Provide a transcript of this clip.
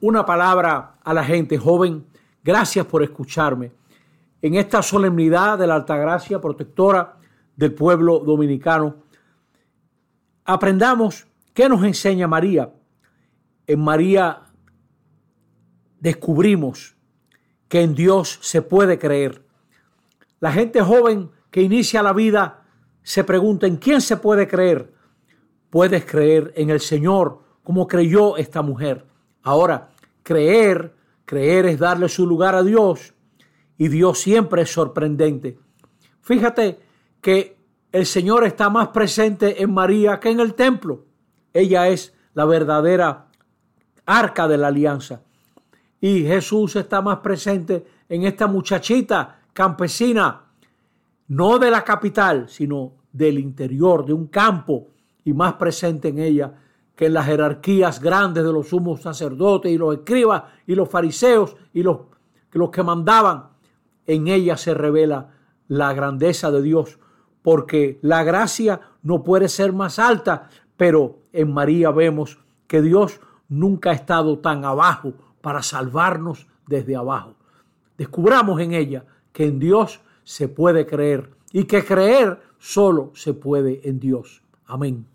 una palabra a la gente joven. Gracias por escucharme. En esta solemnidad de la Altagracia Protectora del pueblo dominicano, aprendamos qué nos enseña María. En María descubrimos que en Dios se puede creer. La gente joven que inicia la vida se pregunta en quién se puede creer. Puedes creer en el Señor como creyó esta mujer. Ahora, creer, creer es darle su lugar a Dios y Dios siempre es sorprendente. Fíjate que el Señor está más presente en María que en el templo. Ella es la verdadera arca de la alianza. Y Jesús está más presente en esta muchachita campesina, no de la capital, sino del interior, de un campo, y más presente en ella que en las jerarquías grandes de los sumos sacerdotes y los escribas y los fariseos y los, los que mandaban. En ella se revela la grandeza de Dios, porque la gracia no puede ser más alta, pero en María vemos que Dios nunca ha estado tan abajo para salvarnos desde abajo. Descubramos en ella que en Dios se puede creer y que creer solo se puede en Dios. Amén.